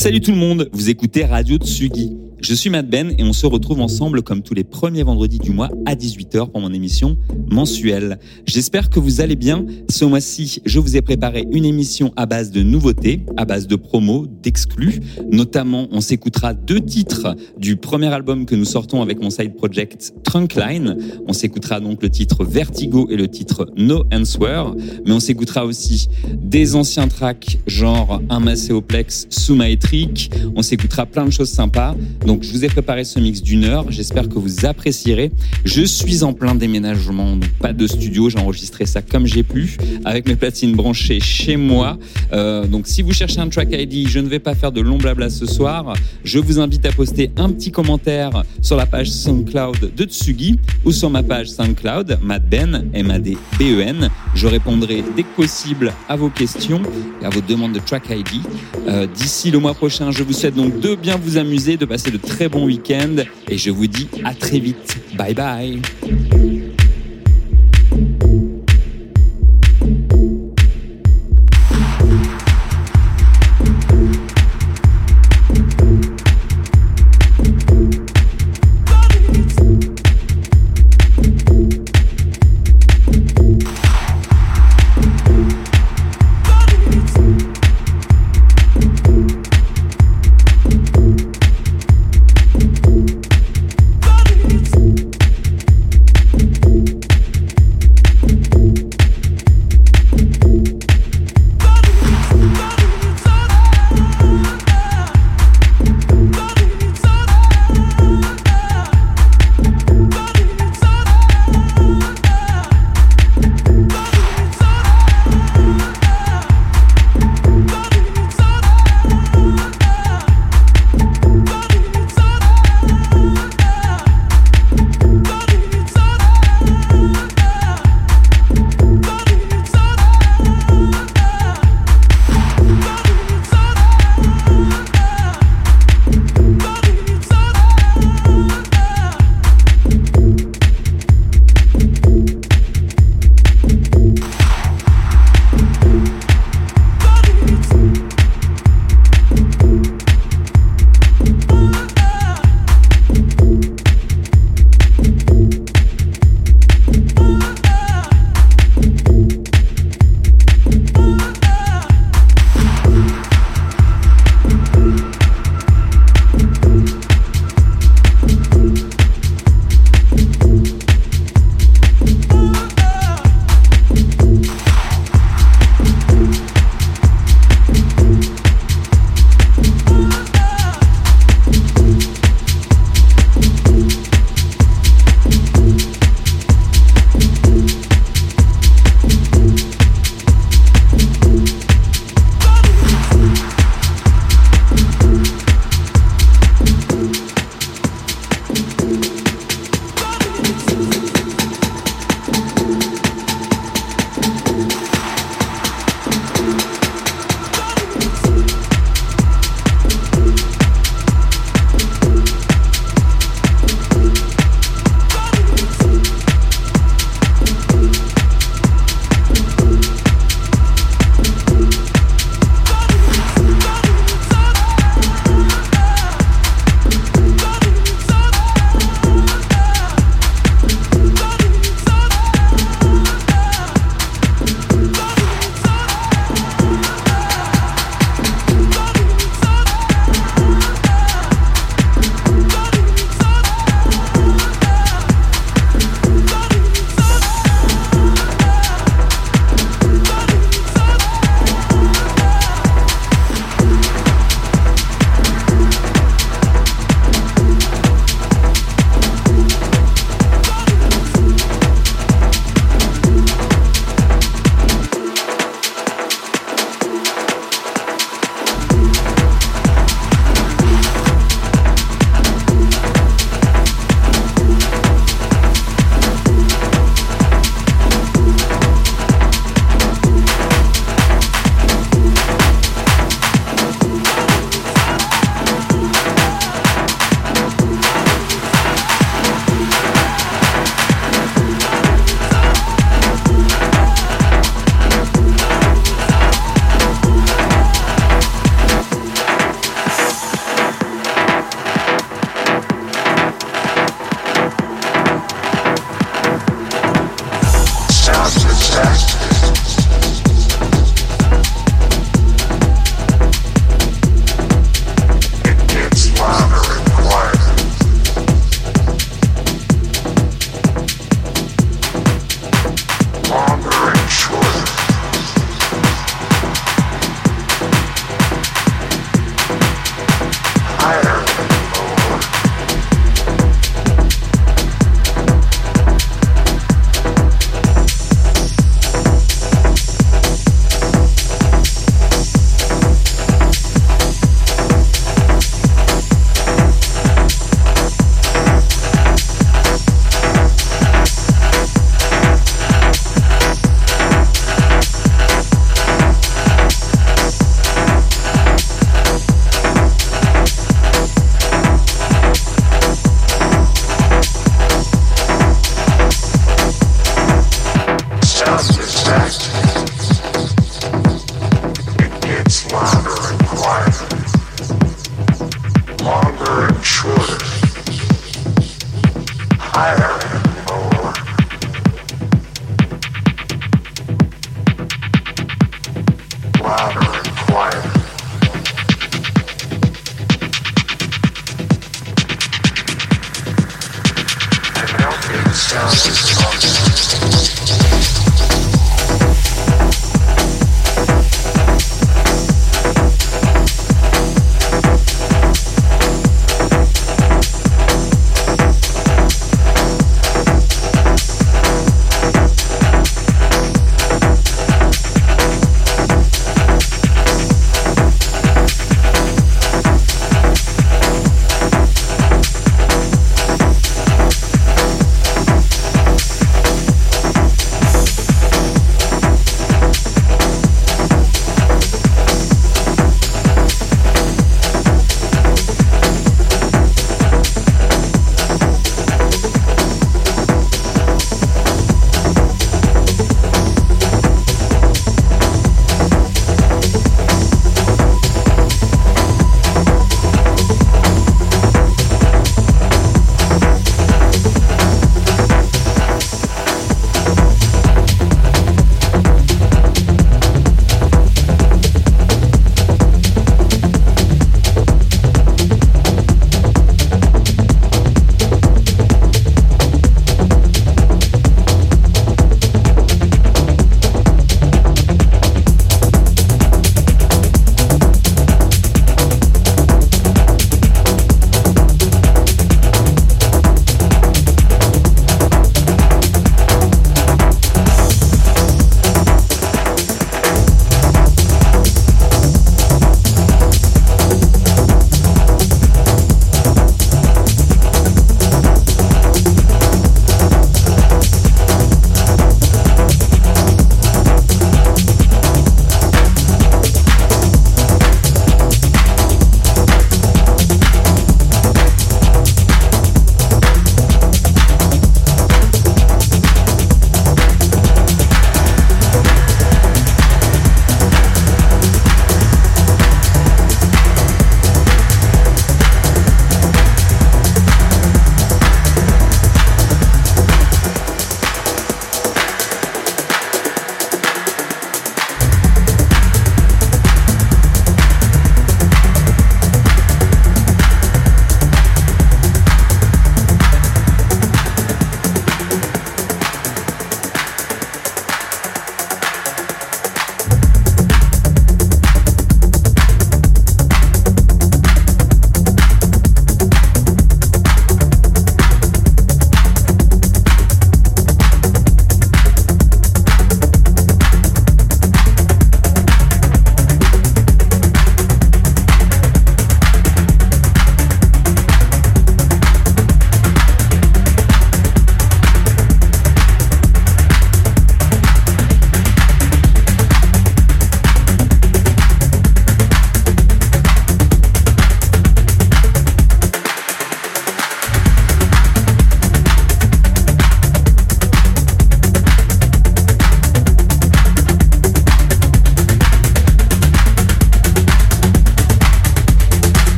Salut tout le monde, vous écoutez Radio Tsugi. Je suis Matt Ben et on se retrouve ensemble comme tous les premiers vendredis du mois à 18h pour mon émission mensuelle. J'espère que vous allez bien. Ce mois-ci, je vous ai préparé une émission à base de nouveautés, à base de promos, d'exclus. Notamment, on s'écoutera deux titres du premier album que nous sortons avec mon side project Trunkline. On s'écoutera donc le titre Vertigo et le titre No Answer. Mais on s'écoutera aussi des anciens tracks genre Un Macéoplex, Sumaetric. On s'écoutera plein de choses sympas. Donc je vous ai préparé ce mix d'une heure, j'espère que vous apprécierez. Je suis en plein déménagement, donc pas de studio, j'ai enregistré ça comme j'ai pu, avec mes platines branchées chez moi. Euh, donc si vous cherchez un track ID, je ne vais pas faire de long blabla ce soir. Je vous invite à poster un petit commentaire sur la page SoundCloud de Tsugi ou sur ma page SoundCloud, Madben, M-A-D-B-E-N. Je répondrai dès que possible à vos questions et à vos demandes de track ID. Euh, D'ici le mois prochain, je vous souhaite donc de bien vous amuser, de passer de très bon week-end et je vous dis à très vite. Bye bye.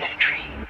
safety